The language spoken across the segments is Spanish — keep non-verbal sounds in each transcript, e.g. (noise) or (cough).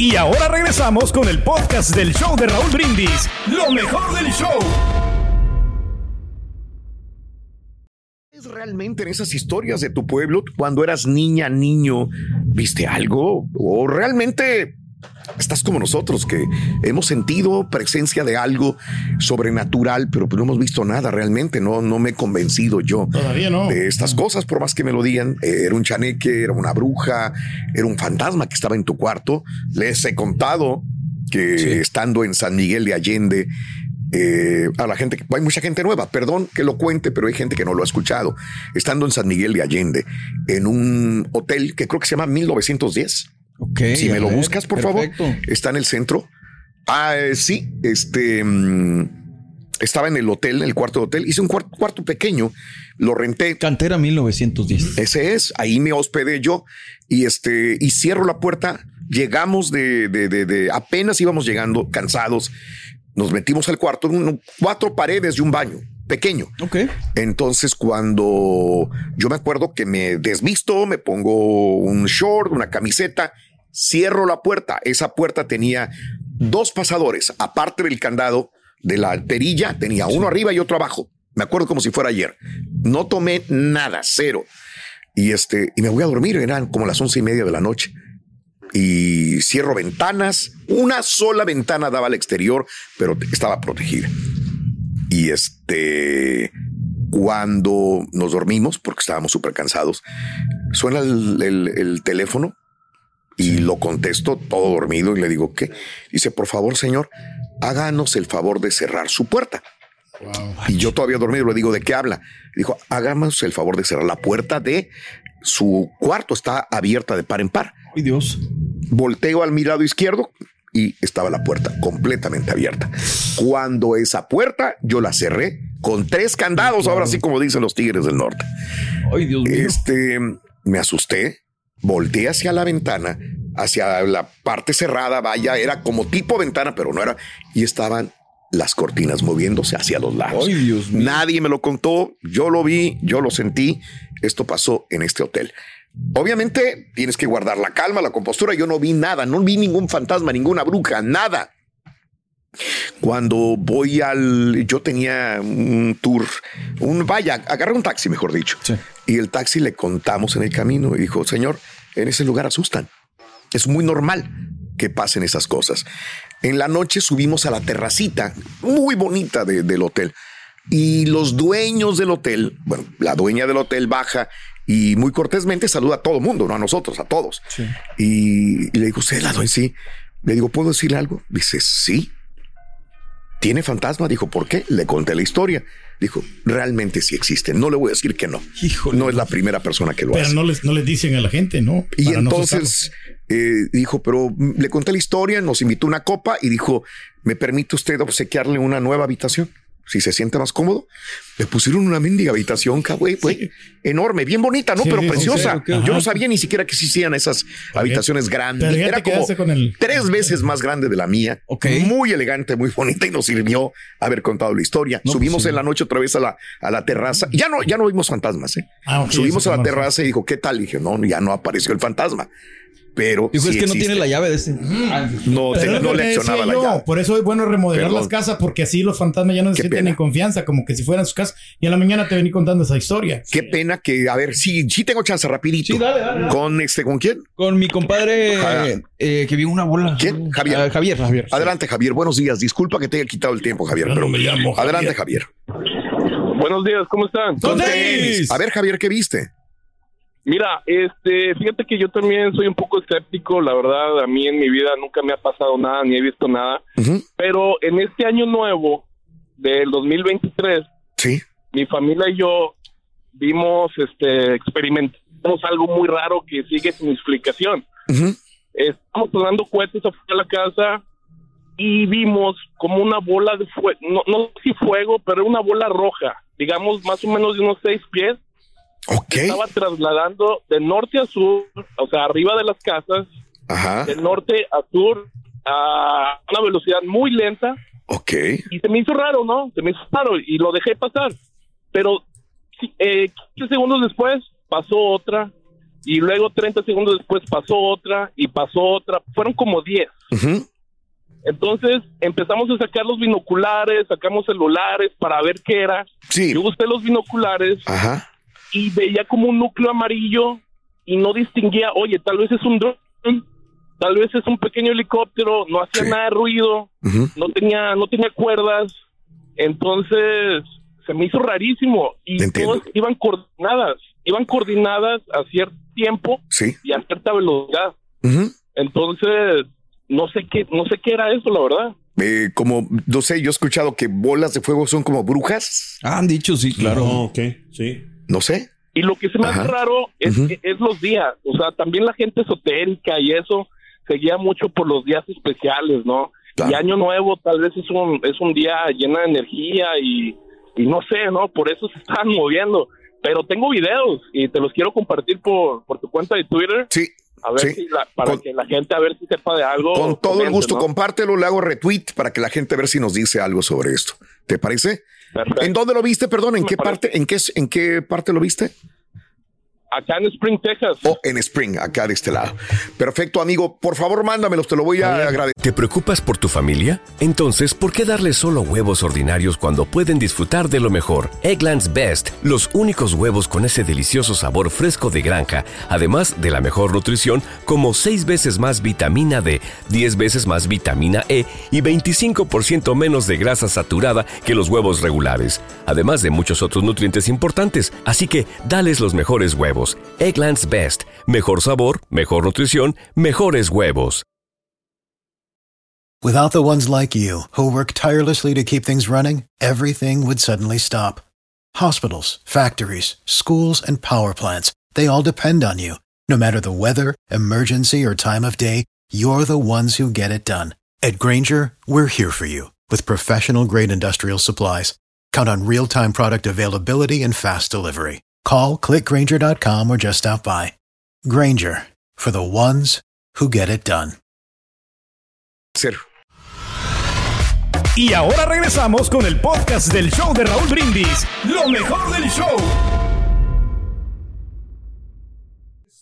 Y ahora regresamos con el podcast del show de Raúl Brindis, lo mejor del show. ¿Es realmente en esas historias de tu pueblo cuando eras niña, niño, viste algo? ¿O realmente estás como nosotros que hemos sentido presencia de algo sobrenatural, pero pues no hemos visto nada realmente? No, no me he convencido yo Todavía no. de estas cosas, por más que me lo digan. Eh, Era un chaneque, era una bruja, era un fantasma que estaba en tu cuarto. Les he contado que estando en San Miguel de Allende, eh, a la gente, hay mucha gente nueva, perdón que lo cuente, pero hay gente que no lo ha escuchado. Estando en San Miguel de Allende, en un hotel que creo que se llama 1910. Si me lo ver, buscas, por perfecto. favor, está en el centro. Ah, eh, sí, este mm, estaba en el hotel, en el cuarto de hotel. Hice un cuar- cuarto pequeño, lo renté. Cantera 1910. Ese es, ahí me hospedé yo y este, y cierro la puerta. Llegamos de, de, de, de- apenas íbamos llegando, cansados. Nos metimos al cuarto, un- cuatro paredes y un baño pequeño. Ok. Entonces, cuando yo me acuerdo que me desvisto, me pongo un short, una camiseta, cierro la puerta. Esa puerta tenía dos pasadores, aparte del candado de la perilla, tenía uno arriba y otro abajo. Me acuerdo como si fuera ayer. No tomé nada, cero. Y este, y me voy a dormir, eran como las once y media de la noche. Y cierro ventanas. Una sola ventana daba al exterior, pero estaba protegida. Y este, cuando nos dormimos, porque estábamos súper cansados, suena el, el- el teléfono y lo contesto todo dormido y le digo, ¿qué? Dice, por favor, señor, háganos el favor de cerrar su puerta. Y yo todavía dormido le digo, ¿de qué habla? Dijo, háganos el favor de cerrar la puerta de su cuarto, está abierta de par en par. Ay, Dios. Volteo al mi lado izquierdo y estaba la puerta completamente abierta. Cuando esa puerta yo la cerré con tres candados, ahora sí como dicen los tigres del norte. Ay, Dios mío. Este, me asusté, volteé hacia la ventana, hacia la parte cerrada, vaya, era como tipo ventana, pero no era, y estaban las cortinas moviéndose hacia los lados. Ay, Dios mío. Nadie me lo contó, yo lo vi, yo lo sentí, esto pasó en este hotel. Obviamente tienes que guardar la calma, la compostura. Yo no vi nada, no vi ningún fantasma, ninguna bruja, nada. Cuando voy al, yo tenía un tour, un vaya, agarré un taxi, mejor dicho. Sí. Y el taxi le contamos en el camino y dijo, señor, en ese lugar asustan. Es muy normal que pasen esas cosas. En la noche subimos a la terracita, muy bonita de- del hotel. Y los dueños del hotel, bueno, la dueña del hotel baja y muy cortésmente saluda a todo el mundo, no a nosotros, a todos. Y, y le digo, ¿usted la dueña? Sí. Le digo, ¿puedo decirle algo? Dice, sí. ¿Tiene fantasma? Dijo, ¿por qué? Le conté la historia. Dijo, realmente sí existe. No le voy a decir que no. Híjole. No es la primera persona que lo Pero hace. no les, no les dicen a la gente, ¿no? Y Para no entonces eh, dijo, pero le conté la historia, nos invitó una copa y dijo, ¿me permite usted obsequiarle una nueva habitación? Si se siente más cómodo. Le pusieron una mendiga habitación, güey, güey, enorme, bien bonita, ¿no? Sí, pero preciosa. Yo no sabía ni siquiera que existían esas habitaciones grandes. Era como con el- tres veces más grande de la mía. Muy elegante, muy bonita y nos sirvió haber contado la historia. No, Subimos pues sí. en la noche otra vez a la, a la terraza. Ya no, ya no vimos fantasmas, ¿eh? Ah, Subimos a la terraza y dijo, ¿qué tal? Y dije, no, ya no apareció el fantasma. Pero. Dijo, sí es que no tiene la llave de ese. No, te- es no lo que leccionaba decía la yo, llave. Por eso es bueno remodelar Perdón. las casas, porque así los fantasmas ya no se sienten en confianza, como que si fueran su casa. Y en la mañana te vení contando esa historia. Qué pena que, a ver, sí, sí tengo chance rapidito. Sí, dale, dale, dale. ¿Con este, con quién? Con mi compadre Ah. eh, que vio una bola. ¿Quién? Javier. Ah, Javier. Javier. Adelante, Javier. Buenos días. Disculpa que te haya quitado el tiempo, Javier. Yo pero no me llamo Javier. Adelante, Javier. Buenos días, ¿cómo están? Con Con tenis. tenis. A ver, Javier, ¿qué viste? Mira, este, fíjate que yo también soy un poco escéptico, la verdad, a mí en mi vida nunca me ha pasado nada, ni he visto nada, pero en este año nuevo del 2023, Sí. mi familia y yo vimos, este, experimentamos algo muy raro que sigue sin explicación. Estamos sonando cohetes afuera de la casa y vimos como una bola de fuego, no, no sé si fuego, pero una bola roja, digamos más o menos de unos seis pies, Ok. estaba trasladando de norte a sur, o sea, arriba de las casas, Ajá. de norte a sur, a una velocidad muy lenta, Ok. y se me hizo raro, ¿no? Se me hizo raro y lo dejé pasar. Pero eh, 15 segundos después pasó otra, y luego 30 segundos después pasó otra, y pasó otra. Fueron como 10. Ujú. Entonces empezamos a sacar los binoculares, sacamos celulares para ver qué era. Sí. Yo busqué los binoculares Ajá. Y veía como un núcleo amarillo y no distinguía, oye, tal vez es un dron, tal vez es un pequeño helicóptero, no hacía Sí. nada de ruido, no tenía, no tenía cuerdas, entonces se me hizo rarísimo y todas iban coordinadas, iban coordinadas a cierto tiempo Sí. y a cierta velocidad. Entonces, no sé qué, no sé qué era eso, la verdad. Eh, como, no sé, yo he escuchado que bolas de fuego son como brujas. Ah, han dicho, sí, claro. No, ok, sí. No sé. Y lo que se me hace raro es, es los días. O sea, también la gente esotérica y eso seguía mucho por los días especiales, ¿no? Claro. Y Año Nuevo tal vez es un, es un día lleno de energía y, y no sé, ¿no? Por eso se están (laughs) moviendo. Pero tengo videos y te los quiero compartir por, por tu cuenta de Twitter. Sí. A ver Sí. si la- para Con- que la gente a ver si sepa de algo. Con todo el gusto, ¿no? compártelo, le hago retweet para que la gente a ver si nos dice algo sobre esto. ¿Te parece? Perfecto. ¿En dónde lo viste? Perdón, ¿en qué parte? ¿En qué, en qué parte lo viste? Acá en Spring, Texas. O en Spring, acá de este lado. Perfecto, amigo. Por favor, mándamelos, te lo voy a agradecer. ¿Te preocupas por tu familia? Entonces, ¿por qué darles solo huevos ordinarios cuando pueden disfrutar de lo mejor? Eggland's Best, los únicos huevos con ese delicioso sabor fresco de granja, además de la mejor nutrición, como 6 veces más vitamina D, 10 veces más vitamina E y 25% menos de grasa saturada que los huevos regulares, además de muchos otros nutrientes importantes. Así que, dales los mejores huevos. Eggland's Best, mejor sabor, mejor nutrición, mejores huevos. Without the ones like you, who work tirelessly to keep things running, everything would suddenly stop. Hospitals, factories, schools, and power plants, they all depend on you. No matter the weather, emergency, or time of day, you're the ones who get it done. At Granger, we're here for you with professional grade industrial supplies. Count on real time product availability and fast delivery. Call clickgranger.com or just stop by. Granger for the ones who get it done. Y ahora regresamos con el podcast del show de Raúl Brindis. Lo mejor del show.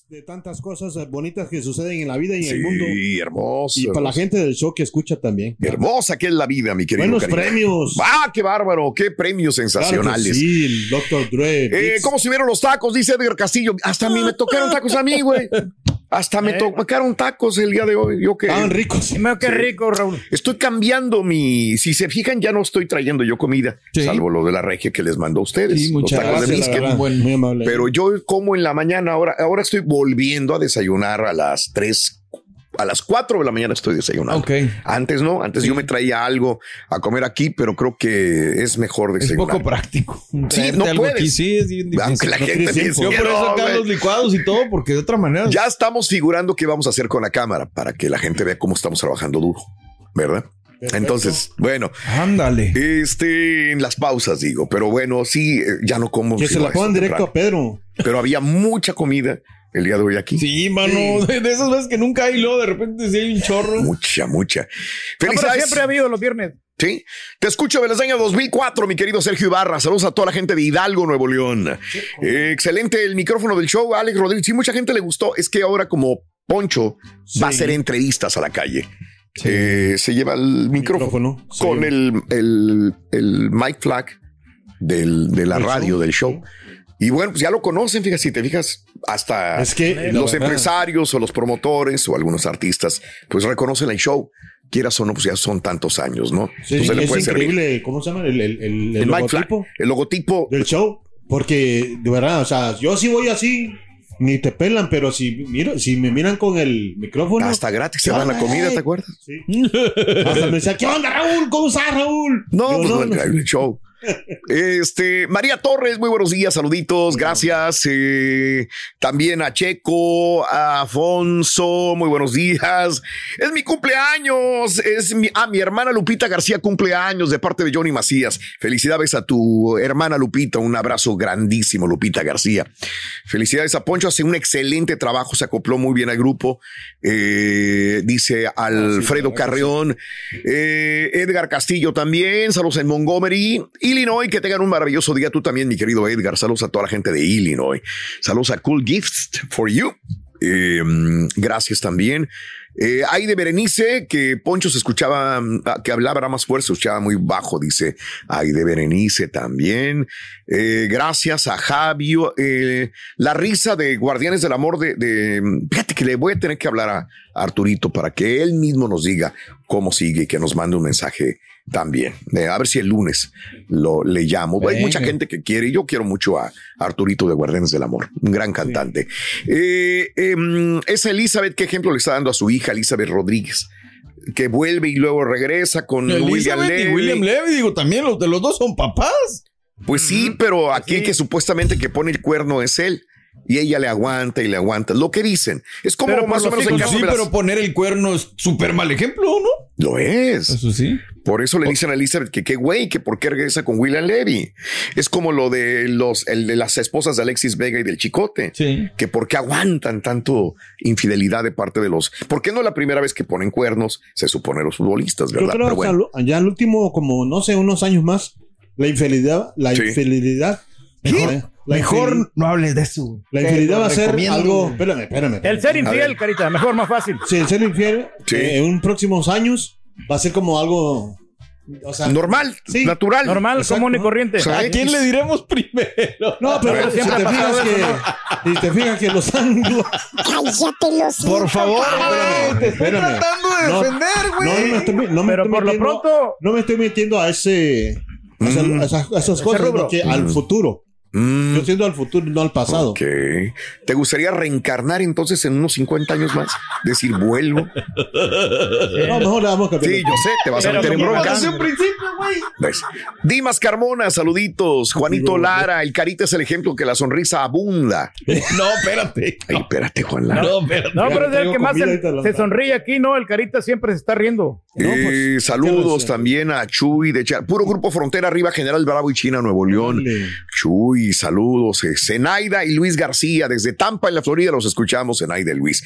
De tantas cosas bonitas que suceden en la vida y en el mundo. Sí, hermoso. Y para la gente del show que escucha también. Hermosa que es la vida, mi querido. Buenos premios. ¡Ah, qué bárbaro! ¡Qué premios Claro sensacionales! sí, el Dr. Dre. Eh. ¿Cómo se vieron los tacos? Dice Edgar Castillo. Hasta a mí me tocaron tacos a mí, güey. (laughs) Hasta me tocaron tacos el día de hoy. Yo que Estaban ricos. qué rico, Raúl. estoy cambiando mi. Si se fijan, ya no estoy trayendo yo comida, Sí. salvo lo de la regia que les mandó a ustedes. Sí, muchas de Gracias, Bueno, muy amable. Pero yo como en la mañana, ahora, ahora estoy volviendo a desayunar a las 3, a las 4 de la mañana estoy desayunando. Antes no, antes yo me traía algo a comer aquí, pero creo que es mejor Es desayunar. poco práctico. Sí, no algo puedes. aquí, sí, es bien difícil. Aunque la No gente tiempo. Yo por eso acá los licuados y todo, porque de otra manera. Ya estamos figurando qué vamos a hacer con la cámara para que la gente vea cómo estamos trabajando duro, ¿verdad? Entonces, bueno, Ándale. este en las pausas digo, pero bueno, sí, eh, ya no como. que se la pongan directo a. Pedro. Pero había mucha comida el día de hoy aquí. Sí, mano. De, (laughs) de esas veces que nunca hay, luego de repente sí hay un chorro. Mucha, mucha. No, pero Felicidades. siempre ha habido los viernes. Sí, te escucho del año 2004, mi querido Sergio Ibarra. Saludos a toda la gente de Hidalgo, Nuevo León. Eh, excelente el micrófono del show, Alex Rodríguez. Sí, mucha gente le gustó. Es que ahora como Poncho va a hacer entrevistas a la calle. Eh, se lleva el micrófono, Micrófono, sí. con el, el, el mic flag del, de la radio, show, del show. Y bueno, pues ya lo conocen, fíjate, si te fijas, hasta Es que los empresarios o los promotores o algunos artistas, pues reconocen el show. Quieras o no, pues ya son tantos años, ¿no? Sí, Entonces le es puede servir. increíble, ¿cómo se llama? El, el, el, El mic flag, logotipo el logotipo. del show. Porque, de verdad, o sea, yo sí voy así, ni te pelan, pero si, miro, si me miran con el micrófono. Hasta gratis se dan la comida, ¿te acuerdas? Sí. Hasta me decía, ¿qué onda, Raúl? ¿Cómo estás, Raúl? No, Yo, pues no, el show. Este, María Torres, muy buenos días, saluditos, gracias. Eh, también a Checo, a Afonso, muy buenos días. Es mi cumpleaños, es mi, ah, mi hermana Lupita García cumpleaños de parte de Johnny Macías. Felicidades a tu hermana Lupita, un abrazo grandísimo, Lupita García. Felicidades a Poncho, hace un excelente trabajo, se acopló muy bien al grupo. Eh, dice Alfredo Carreón, eh, Edgar Castillo también, saludos en Montgomery, Illinois, que tengan un maravilloso día tú también, mi querido Edgar, saludos a toda la gente de Illinois, saludos a Cool Gifts for You, Eh, gracias también. Eh, de Berenice, que Poncho se escuchaba, mm, que hablaba más fuerte, escuchaba muy bajo, dice. Hay de Berenice también. Eh, gracias a Javio. Eh, la risa de Guardianes del Amor de, de- Fíjate que le voy a tener que hablar a Arturito para que él mismo nos diga cómo sigue y que nos mande un mensaje también. Eh, a ver si el lunes lo le llamo. Hay mucha gente que quiere y yo quiero mucho a Arturito de Guardianes del Amor, un gran cantante. Eh, em, esa Elizabeth, ¿qué ejemplo le está dando a su hija Elizabeth Rodríguez? Que vuelve y luego regresa con William Levy. y William Levy, digo, también los de los dos son papás. Pues sí, pero aquí que supuestamente que pone el cuerno es él. Y ella le aguanta y le aguanta. Lo que dicen. Es como Pero más o menos en hijos, caso sí, las- pero poner el cuerno es súper mal ejemplo, ¿no? Lo es. Eso sí. Por eso le dicen a Elizabeth que qué güey, que por qué regresa con William Levy. Es como lo de los, el de las esposas de Alexis Vega y del Chicote. Sí. Que por qué aguantan tanto infidelidad de parte de los. ¿Por qué no es la primera vez que ponen cuernos? Se supone los futbolistas, Yo ¿verdad? creo Pero que bueno. ya al último, como no sé, unos años más, la infidelidad, la Sí. infidelidad. eh, la Mejor no hables de eso. La infidelidad va a ser algo. güey. Espérame, espérame. El ser infiel, carita, mejor, más fácil. Sí, el ser infiel Sí. eh, en un próximos años va a ser como algo. O sea, Normal, Sí. natural. Normal, Exacto. común y corriente. ¿A quién le diremos primero? No, pero si siempre te fijas que. eso, Si te fijas que los ángulos. Cállate los Por favor, güey, te estoy tratando de No, defender, güey. No, no me estoy, no me Pero estoy por lo metiendo- pronto- No me estoy metiendo a ese. A, esa- a esas, a esas cosas, rubro. sino que al futuro. Mm, Yo siento al futuro, no al pasado. ¿Te gustaría reencarnar entonces en unos 50 años más? Decir, vuelvo. No, mejor le damos que Sí, yo sé, te vas a meter en bronca. Desde un principio, güey. ¿Ves? Dimas Carmona, saluditos. Juanito Lara, el carita es el ejemplo que la sonrisa abunda. No, espérate. Ay, espérate, Juan Lara. No, espérate. No, pero es el que más se, sonríe aquí, ¿no? El carita siempre se está riendo. No, pues, Eh, ¿qué saludos también a Chuy de Cha- Puro Grupo Frontera Arriba, General Bravo y China, Nuevo León. Chuy, saludos. Eh, Zenaida y Luis García, desde Tampa, en la Florida, los escuchamos, Zenaida y Luis.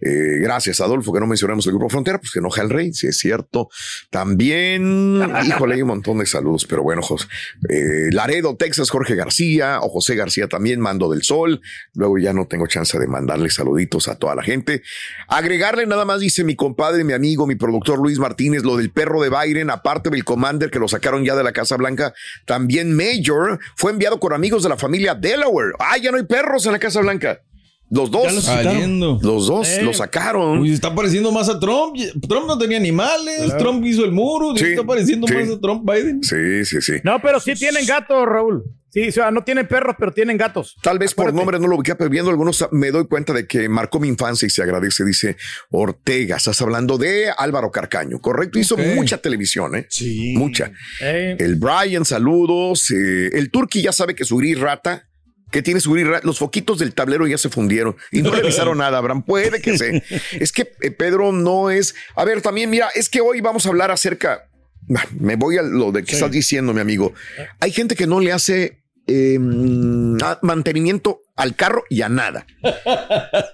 Eh, gracias, Adolfo, que no mencionamos el Grupo Frontera, pues que enoja el rey, si es cierto. También, (laughs) híjole, hay un montón de saludos, pero bueno, Jos- eh, Laredo, Texas, Jorge García, o José García también, Mando del Sol. Luego ya no tengo chance de mandarle saluditos a toda la gente. Agregarle nada más, dice mi compadre, mi amigo, mi productor Luis Martínez, lo del perro de Byron, aparte del Commander que lo sacaron ya de la Casa Blanca, también Major fue enviado con amigos de la familia Delaware. Ah, ya no hay perros en la Casa Blanca. Los dos. Ya los-. Los dos Eh. lo sacaron. Uy, está pareciendo más a Trump. Trump no tenía animales. Trump hizo el muro. Sí, está pareciendo sí. más a Trump Biden. Sí, sí, sí. No, pero sí tienen gatos, Raúl. Sí, o sea, no tienen perros, pero tienen gatos. Tal vez por nombre no lo ubiqué, pero viendo algunos me doy cuenta de que marcó mi infancia y se agradece. Dice Ortega, estás hablando de Álvaro Carcaño, correcto. Hizo mucha televisión, ¿eh? Sí. Mucha. Eh, El Brian, saludos. Eh, el Turki ya sabe que su gris rata. que tiene su gris rata? Los foquitos del tablero ya se fundieron y no le avisaron (laughs) nada, Abraham. Puede que se. Es que eh, Pedro no es. A ver, también, mira, es que hoy vamos a hablar acerca. Me voy a lo de que estás diciendo, mi amigo. Hay gente que no le hace eh, ah, mantenimiento al carro y a nada.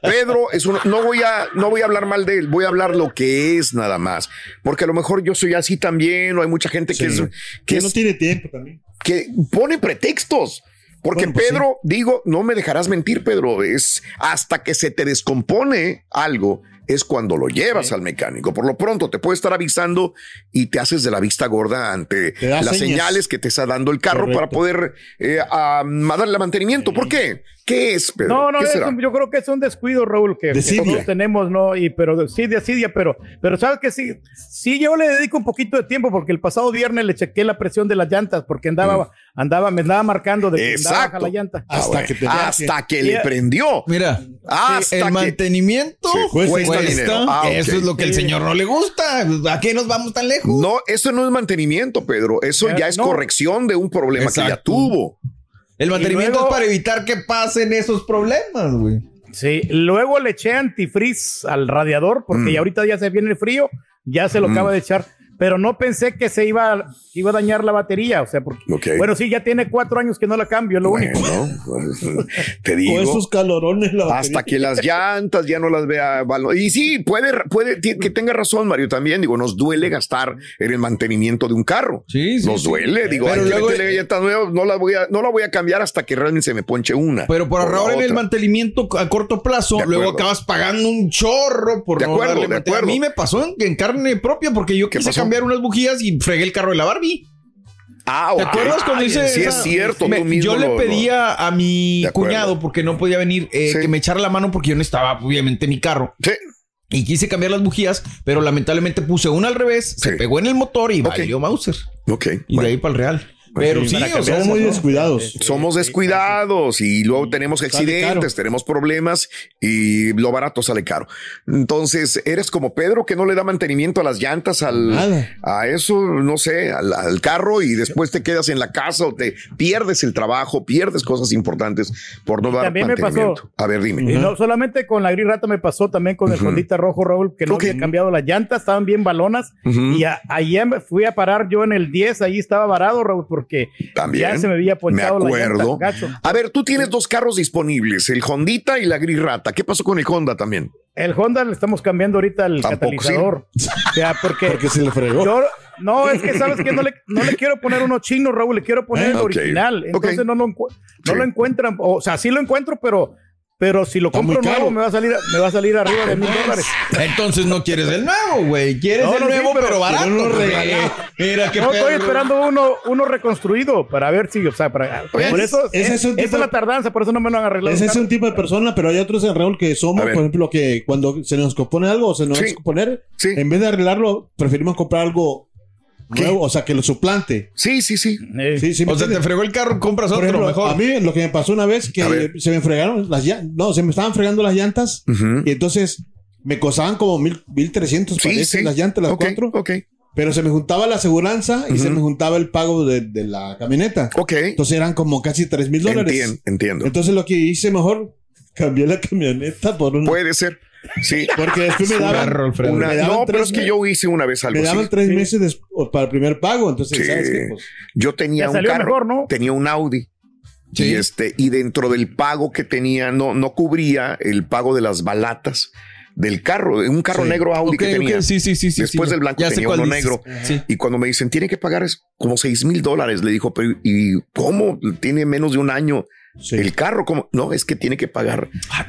Pedro es uno, no voy a, no voy a hablar mal de él, voy a hablar lo que es nada más, porque a lo mejor yo soy así también, o hay mucha gente que Sí. es, que es- no tiene tiempo también. que pone pretextos. Porque Bueno, pues Pedro, digo, no me dejarás mentir, Pedro, es hasta que se te descompone algo, es cuando lo llevas al mecánico. Por lo pronto te puede estar avisando y te haces de la vista gorda ante las señas. señales que te está dando el carro para poder eh, a- a darle mantenimiento. ¿Por qué? ¿Qué es, Pedro? No, no, yo creo que es un descuido, Raúl, que, todos tenemos, ¿no? Y, pero sí, de asidia, pero, pero sabes que sí, sí, yo le dedico un poquito de tiempo porque el pasado viernes le chequé la presión de las llantas porque andaba, andaba, me andaba marcando de que andaba baja Mm. Exacto. la llanta. Ah, Hasta bueno, que te hasta que le prendió. Mira, Hasta el que- mantenimiento cuesta cuesta. dinero. Ah, Eso es lo que Sí. señor no le gusta. ¿A qué nos vamos tan lejos? No, eso no es mantenimiento, Pedro. Eso Ya, ya es no. corrección de un problema que ya Exacto. tuvo. El mantenimiento luego- es para evitar que pasen esos problemas, güey. Sí, luego le eché antifreeze al radiador porque Mm. ya ahorita ya se viene el frío, ya se lo acaba de echar, pero no pensé que se iba, iba a dañar la batería, o sea, porque, bueno, sí, ya tiene cuatro años que no la cambio, es lo único. Bueno, pues, (laughs) te Con digo. esos calorones la Hasta batería. que las llantas ya no las vea. Y sí, puede, puede que tenga razón, Mario, también. Digo, nos duele gastar en el mantenimiento de un carro. Sí, sí, Nos sí. duele. Digo, Pero que luego- llantas nuevas, no la voy a, no la voy a cambiar hasta que realmente se me ponche una. Pero por ahorrar en el mantenimiento a corto plazo, luego acabas pagando un chorro por De no acuerdo, darle de acuerdo. A mí me pasó en, en carne propia porque yo ¿Qué quise pasó? Cambiar unas bujías y fregué el carro de la Barbie. Ah, ¿Te acuerdas cuando hice Sí, esa- es cierto. Me- tú mismo yo le pedía a mi cuñado porque no podía venir eh, Sí. que me echara la mano porque yo no estaba obviamente en mi carro Sí. y quise cambiar las bujías, pero lamentablemente puse una al revés, se pegó en el motor y Ok. valió Mauser. Ok. Y bueno. de ahí para el Real. Pero sí, sea, Somos muy descuidados. Somos descuidados y luego tenemos accidentes, tenemos problemas y lo barato sale caro. Entonces, eres como Pedro que no le da mantenimiento a las llantas, al, Nada. a eso, no sé, al, al carro y después te quedas en la casa o te pierdes el trabajo, pierdes cosas importantes por no dar también me mantenimiento. pasó. A ver, dime. Y no solamente con la gris rata me pasó, también con el. Hondita rojo, Raúl, que no Ok. había cambiado las llantas, estaban bien balonas. Ujú. Y a- ayer me fui a parar yo en el 10, ahí estaba varado, Raúl, porque También. ya se me había Me ponchado la acuerdo. llanta. Gacho. A ver, tú tienes dos carros disponibles, el Hondita y la Gris Rata. ¿Qué pasó con el Honda también? El Honda le estamos cambiando ahorita el catalizador. (laughs) O sea, porque, Porque se le fregó. yo, no, es que sabes que no le, no le quiero poner uno chino, Raúl, le quiero poner el Ok. original. Entonces no, lo, encu- no Sí. lo encuentran. O sea, sí lo encuentro, pero, pero si lo compro nuevo me va a salir, me va a salir arriba de mil dólares. Entonces no quieres el nuevo, güey. Quieres No, el no, sí, nuevo, pero- pero, barato. Mira qué No, estoy esperando uno, uno reconstruido para ver si, o sea, para, Pues, por eso, ese es un esa tipo- es la tardanza, por eso no me lo han arreglado. Ese es un tipo de persona, pero hay otros en Raúl que somos, por ejemplo, que cuando se nos compone algo o se nos Sí. va a componer, Sí. en vez de arreglarlo, preferimos comprar algo. Nuevo, o sea, que lo suplante. Sí, sí, sí. Eh, Sí, sí, ¿me O sea, te fregó el carro, compras otro ejemplo, mejor. a mí lo que me pasó una vez que se me fregaron las llantas, no, se me estaban fregando las llantas y entonces me costaban como mil, mil trescientos Sí, las llantas, las Ok, cuatro, Ok. pero se me juntaba la aseguranza y se me juntaba el pago de, de la camioneta. Ok. Entonces eran como casi tres mil dólares. Entiendo, entiendo. Entonces lo que hice mejor, (laughs) cambié la camioneta por una. Puede ser. Sí. Porque después me daban, Alfredo. Una- me daban no, pero es que yo hice una vez algo me daban así. tres meses des- o para el primer pago. Entonces, Sí. ¿sabes qué? Pues, Yo tenía un carro, mejor, ¿no? tenía un Audi. Sí. Y este, y dentro del pago que tenía, no, no cubría el pago de las balatas del carro, un carro Sí. negro Audi Ok, que tenía. sí, sí, sí, sí, Después sí. del blanco tenía uno dices. negro. Sí. Y cuando me dicen, tiene que pagar es como seis mil dólares, le dijo, pero ¿y cómo? Tiene menos de un año sí. el carro. ¿Cómo? No, es que tiene que pagar. Ah.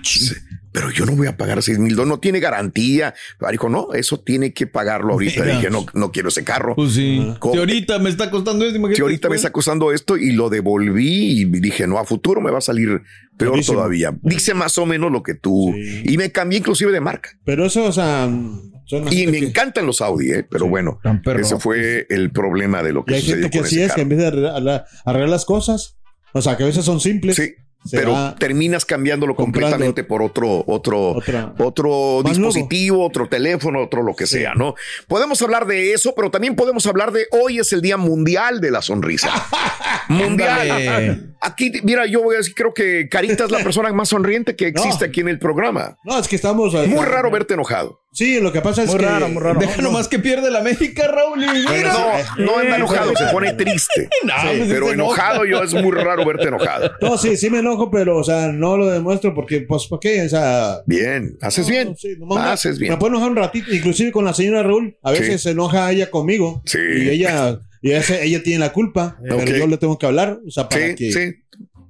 Pero yo no voy a pagar seis mil dólares, no tiene garantía. Dijo, no, eso tiene que pagarlo ahorita. Mira. Dije, no, no quiero ese carro. Pues sí. Ahorita me está costando imagínate. Si ahorita me está costando esto y lo devolví y dije, no, a futuro me va a salir peor todavía. Dice más o menos lo que tú. Sí. Y me cambié inclusive de marca. Pero eso, o sea, Y me que- encantan los Audi, ¿eh? pero bueno, Tan perro. ese fue el problema de lo y que hay sucedió gente que así es, que en vez de arreglar, arreglar las cosas, o sea, que a veces son simples. Sí, se pero terminas cambiándolo completamente por otro, otro, otra- otro Más dispositivo, otro teléfono, otro lo que Sí. sea, ¿no? Podemos hablar de eso, pero también podemos hablar de hoy es el Día Mundial de la Sonrisa. (laughs) mundial. Aquí, mira, yo voy a decir, creo que Carita es la (laughs) persona más sonriente que existe No. aquí en el programa. No, es que estamos. Muy raro verte enojado. Sí, lo que pasa es Muy que. raro, muy raro. Deja nomás que pierde la México, Raúl. y mira. No, no anda enojado, se pone triste. (laughs) No, pues Pero enojado yo es muy raro verte enojado. (laughs) No, sí, sí me enojo, pero, o sea, no lo demuestro porque, pues, ¿por qué? O sea. Bien, haces no, bien. sí, nomás me- haces bien. Me puedo enojar un ratito, inclusive con la señora Raúl. A veces Sí. se enoja ella conmigo. Sí. Y ella, y ella, ella tiene la culpa, pero yo le tengo que hablar. O sea, para Sí, que.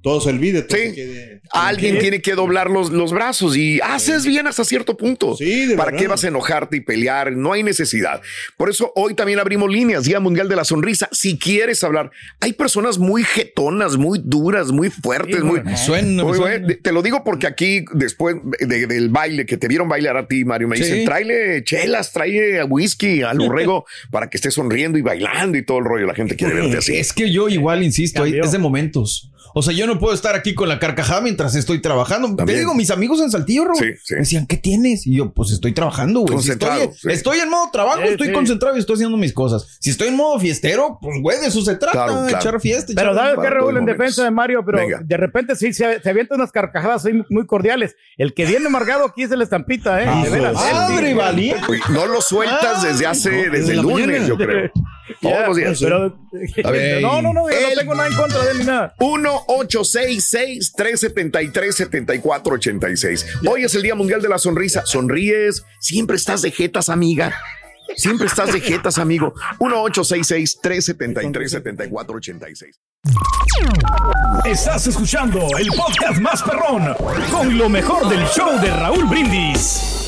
Todo se olvide. todo Sí. quede- Alguien tiene que doblar los, los brazos y haces bien hasta cierto punto. Sí, de ¿Para verdad. qué vas a enojarte y pelear? No hay necesidad. Por eso hoy también abrimos líneas, Día Mundial de la Sonrisa. Si quieres hablar, hay personas muy jetonas, muy duras, muy fuertes, Sí, muy... bueno. Me suena, me Muy suena. bueno. Te lo digo porque aquí, después de- del baile, que te vieron bailar a ti, Mario, me Sí. dicen, tráele chelas, trae whisky al borrego (laughs) para que estés sonriendo y bailando y todo el rollo. La gente quiere verte así. Es que yo igual insisto, hay- es de momentos. O sea, yo no puedo estar aquí con la carcajada mientras estoy trabajando. Te También. digo, mis amigos en Saltillo, Sí, sí. me decían, ¿qué tienes? Y yo, pues estoy trabajando, güey. Si Concentrado, estoy, sí. estoy en modo trabajo, Sí, estoy sí. concentrado y estoy haciendo mis cosas. Si estoy en modo fiestero, pues, güey, de eso se trata, Claro, claro. echar fiesta. Pero echar- ¿sabes qué, Raúl? En defensa de Mario, pero Venga. de repente sí se, se avienta unas carcajadas ahí muy cordiales. El que viene amargado aquí es el estampita, ¿eh? Ah, de veras. sí. ¡Madre, Sí. valiente! No lo sueltas Ah, desde hace, no, desde, desde el lunes, mañana. yo creo. Todos Ya, los días. Pero, A (laughs) ver. no, no, no, yo El- no tengo nada en contra de él ni nada. 1-866-373-7486. Hoy es el Día Mundial de la Sonrisa. Sonríes, siempre estás de jetas, amiga. Siempre estás de jetas, amigo. 1-866-373-7486. Estás escuchando el podcast más perrón con lo mejor del show de Raúl Brindis.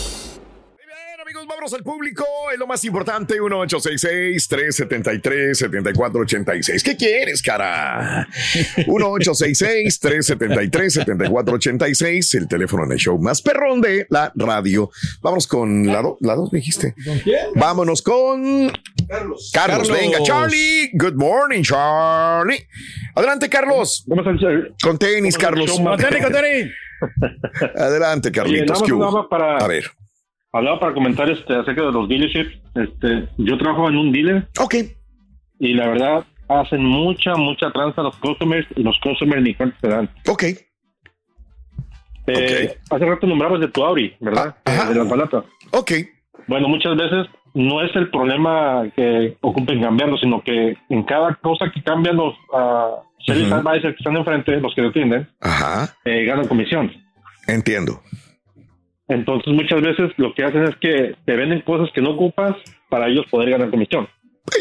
Al público. Es lo más importante. 1-866-373-7486. ¿Qué quieres, cara? 1-866-373-7486. El teléfono en el show más perrón de la radio. Vámonos con la 2, la dos, me dijiste. Vámonos con Carlos. Carlos. Carlos. Venga, Charlie. Good morning, Charlie. Adelante, Carlos. ¿Cómo? Con tenis, Carlos. Con tenis, con tenis. Adelante, Oye, Carlitos. nada más para, A ver. Hablaba para comentar este, acerca de los dealerships. Este, yo trabajo en un dealer Ok. y la verdad hacen mucha, mucha tranza a los customers y los customers ni cuenta se dan. Ok. Eh, Hace rato nombrabas de tu Audi, ¿verdad? Ah, de la palata. Ok. Bueno, muchas veces no es el problema que ocupen cambiarlo, sino que en cada cosa que cambian los uh, service advisors que están enfrente, los que lo atienden, Ajá. eh, ganan comisión. Entiendo. Entonces muchas veces lo que hacen es que te venden cosas que no ocupas para ellos poder ganar comisión.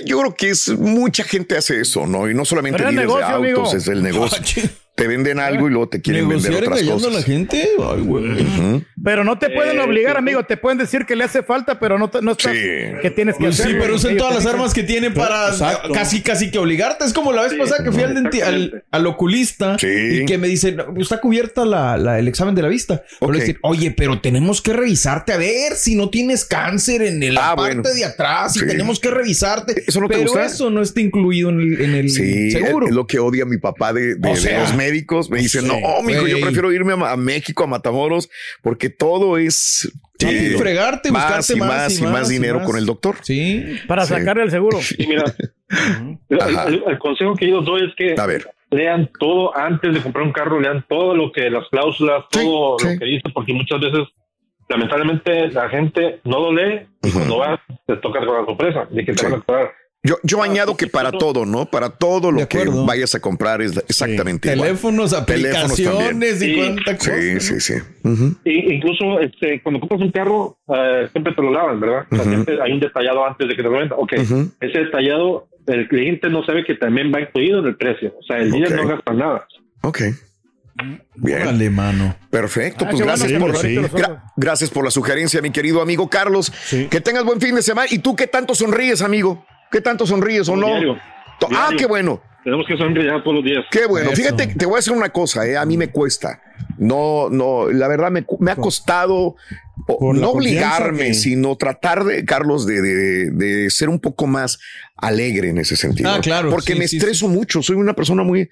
Yo creo que es mucha gente hace eso, ¿no? Y no solamente Pero es dealers negocio, de autos, amigo. es el (laughs) negocio. Ah, Te venden algo y luego te quieren vender Negociar otras engañando a la cosas. gente. Ay, güey. Pero no te pueden Eh, obligar, amigo. Te pueden decir que le hace falta, pero no, te- no estás. Sí. Que tienes que Pues hacer. sí, pero usan todas las dicen- armas que tienen para Exacto. casi, casi que obligarte. Es como la vez Sí, pasada que fui al, al, al oculista Sí. y que me dice, "No, está cubierta la, la- el examen de la vista. Pero Ok. le decir, oye, pero tenemos que revisarte a ver si no tienes cáncer en la Ah, parte bueno. de atrás y Sí. tenemos que revisarte. ¿Eso no te pero gusta? eso no está incluido en el, en el Sí, seguro. es lo que odia mi papá de, de- O de los médicos. Me dice, sí, no, mijo, yo prefiero irme a, a México, a Matamoros, porque todo es Sí, eh, fregarte, más buscarte y más y más dinero con el doctor. Sí. Para Sí. sacarle el seguro. (laughs) Y mira, el, Ajá. el- el consejo que yo doy es que A ver. lean todo antes de comprar un carro, lean todo lo que las cláusulas, todo sí. lo que dice, porque muchas veces lamentablemente la gente no lo lee y cuando vas te toca con la sorpresa de que te Sí. van a cobrar. Yo, yo añado que para todo, ¿no? Para todo lo que vayas a comprar es exactamente igual. Teléfonos, Teléfonos aplicaciones y Sí. cuánta cosa. Sí, ¿no? sí, sí. Incluso este, cuando compras un carro, eh, siempre te lo lavan, ¿verdad? O sea, Ujú. siempre hay un detallado antes de que te lo venda. Ok, ese detallado, el cliente no sabe que también va incluido en el precio. O sea, el día Ok. no gasta nada. Ok. Bien. Órale, mano. Perfecto, Ah, pues gracias bueno, por, sí, sí. gra- gracias por la sugerencia, mi querido amigo Carlos. Sí. Que tengas buen fin de semana. ¿Y tú qué tanto sonríes, amigo? ¿Qué tanto sonríes o no? Diario. Ah, Diario. qué bueno, Tenemos que sonreír todos los días. qué bueno. Eso. Fíjate, te voy a decir una cosa, eh, a mí me cuesta. No, no, la verdad me, ha costado Por no obligarme, que- sino tratar de, Carlos, de, de- de ser un poco más alegre en ese sentido. Ah, claro, Porque sí, me sí, estreso mucho. Soy una persona muy,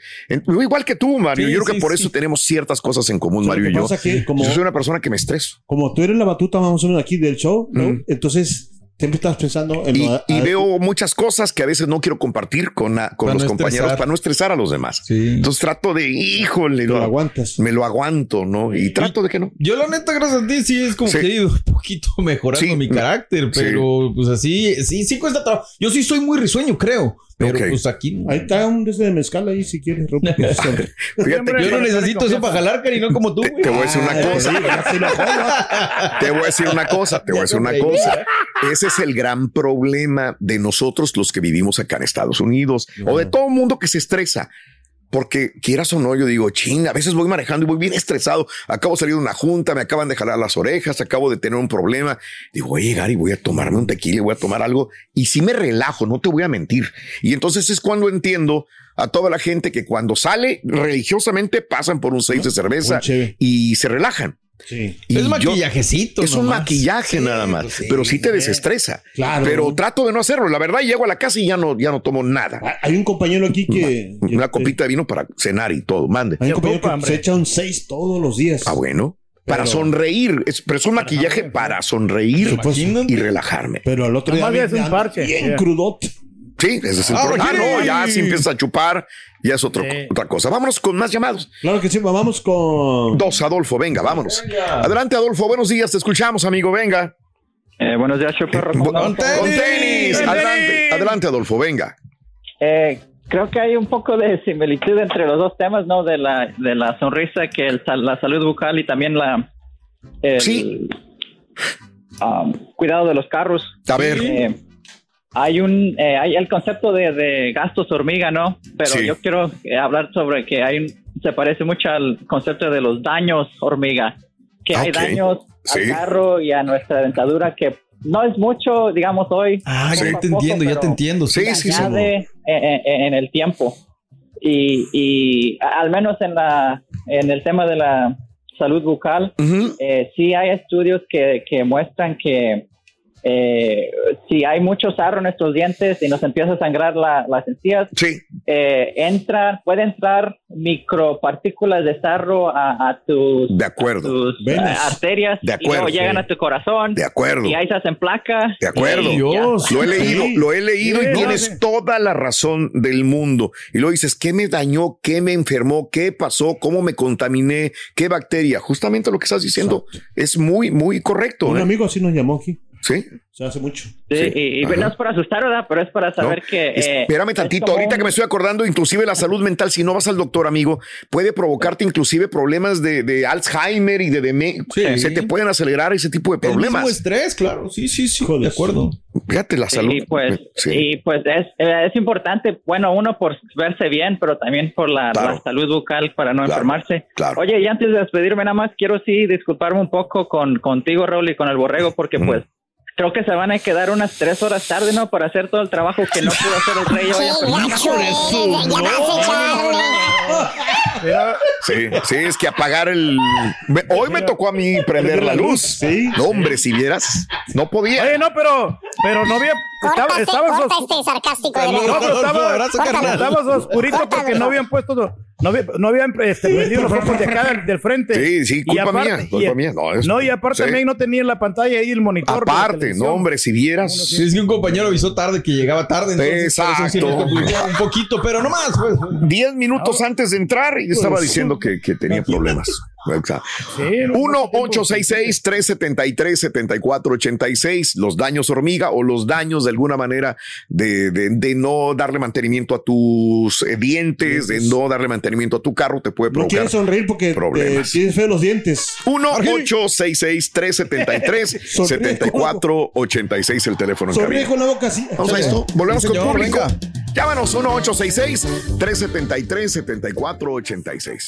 igual que tú, Mario. Sí, yo creo que por sí. eso tenemos ciertas cosas en común, Mario y yo. pasa que como, Yo soy una persona que me estreso. como tú eres la batuta más o menos aquí del show, ¿no? Mm. entonces siempre estás pensando en Y, lo- y veo muchas cosas que a veces no quiero compartir con, la- con los no compañeros estresar. para no estresar a los demás. Sí. Entonces trato de, híjole, lo aguantas. me lo aguanto, ¿no? Y trato de que no. Yo la neta, gracias a ti, sí es como Sí. que he ido (laughs) un poquito mejorando Sí. mi carácter, pero pues así, sí, sí cuesta trabajo. Yo sí soy muy risueño, creo, pero pues aquí. Ahí está un desde de mezcal ahí si quieres. (laughs) Fíjate Yo no necesito eso para jalar, Cari, no como tú, te, güey. te voy a decir una Ah, cosa. Te voy a decir una cosa, te voy a decir una cosa. Ese es el gran problema de nosotros los que vivimos acá en Estados Unidos o de todo mundo que se estresa. Porque quieras o no, yo digo, ching, a veces voy manejando y voy bien estresado. Acabo de salir de una junta, me acaban de jalar las orejas, acabo de tener un problema. Digo, voy a llegar y voy a tomarme un tequila, voy a tomar algo. Y si me relajo, no te voy a mentir. Y entonces es cuando entiendo a toda la gente que cuando sale religiosamente pasan por un seis de cerveza y se relajan. Sí. Y es yo- maquillajecito. es un nomás. maquillaje Sí, nada más, pues sí. pero sí te desestresa. Claro. Pero trato de no hacerlo. La verdad, llego a la casa y ya no, ya no tomo nada. Ah, Hay un compañero aquí que. Una que- copita de vino para cenar y todo. Mande. Hay un Se compañero que se echa un 6 todos los días. Ah, bueno. Para Pero- sonreír. Es, pero es un maquillaje para sonreír y relajarme. Pero al otro día. Es un parche. Bien Yeah. crudote. Sí, ese es el Ah, problema. Ah, no, ya si empiezas a chupar, ya es otro- Sí. otra cosa. Vámonos con más llamados. Claro que sí, vamos con. Dos, Adolfo, venga, vámonos. Adelante, Adolfo. Buenos días, te escuchamos, amigo. Venga. Eh, buenos días, Choperro. Bu- Con Con tenis. Adelante, tenis. adelante, Adolfo, venga. Eh, creo que hay un poco de similitud entre los dos temas, ¿no? De la, de la sonrisa, que el, la salud bucal y también la el, Sí. um, cuidado de los carros. A ver. Eh, hay un eh, hay el concepto de, de gastos hormiga, ¿no? Pero Sí. yo quiero eh, hablar sobre que hay un, se parece mucho al concepto de los daños hormiga, que hay Ok. daños Sí. al carro y a nuestra dentadura que no es mucho, digamos hoy. Ah, ya te poco, entiendo, ya te entiendo. Sí, sí, sí. en, en- en el tiempo. Y, y al menos en, la, en el tema de la salud bucal, eh, sí hay estudios que, que muestran que eh, si hay mucho sarro en nuestros dientes y nos empieza a sangrar la- las encías, Sí, eh, entra, puede entrar micropartículas de sarro a, a tus, de acuerdo. tus, Venas. eh, arterias De y luego llegan sí. a tu corazón De acuerdo. y ahí se hacen placas. De acuerdo. Dios. Lo he leído, Sí. lo he leído Sí, y tienes toda la razón del mundo. Y luego dices, ¿qué me dañó? ¿Qué me enfermó? ¿Qué pasó? ¿Cómo me contaminé? ¿Qué bacteria? Justamente lo que estás diciendo es muy, muy correcto. Un ¿eh? amigo así nos llamó aquí. Sí. O sea, hace mucho. Sí, Sí. y, no es para asustar, ¿verdad? Pero es para saber ¿no? que... eh, Espérame es tantito, como ahorita que me estoy acordando, inclusive la salud mental, si no vas al doctor, amigo, puede provocarte inclusive problemas de, de Alzheimer y de demencia. Sí. Se te pueden acelerar ese tipo de El mismo problemas. estrés, claro. Sí, sí, sí. De acuerdo. Fíjate la salud. Y pues, Sí. y pues es, eh, es importante, bueno, uno por verse bien, pero también por la, Claro. la salud bucal para no Claro, enfermarse. claro. Oye, y antes de despedirme, nada más quiero sí disculparme un poco con contigo, Raúl, y con el borrego, porque Mm. pues creo que se van a quedar unas tres horas tarde, ¿no? Para hacer todo el trabajo que no pudo hacer el rey hoy. (laughs) (laughs) Sí, sí, es que apagar el. me- Hoy me tocó a mí prender la luz. Sí. No, hombre, si vieras, no podía. Oye, no, pero, pero no había. Estaba, este sarcástico No, pero estaba- córtalo. carnal. estabas oscurito porque no habían puesto, no, había- no habían este, prendido los focos de acá del, del frente. Sí, sí, Y culpa mía, culpa y- mía. No, es- No, y aparte sí. también no tenía en la pantalla ahí el monitor. Aparte, no, hombre, si vieras. Sí, es que un compañero avisó tarde que llegaba tarde. Entonces, Exacto. un poquito, pero no más. Pues. 10 minutos antes de entrar y estaba diciendo que, que tenía problemas. Exacto. Sí, no, no, 1-866-373-7486. Los daños hormiga o los daños de alguna manera de, de- de no darle mantenimiento a tus eh, dientes, de no darle mantenimiento a tu carro, te puede No provocar. quieres sonreír porque eh, problemas. tienes feo los dientes. 1-866-373-7486, (laughs) el teléfono Sonríe con la boca así. Vamos a esto. Volvemos Sí, con público. venga. Llámanos 1-866-373-7486.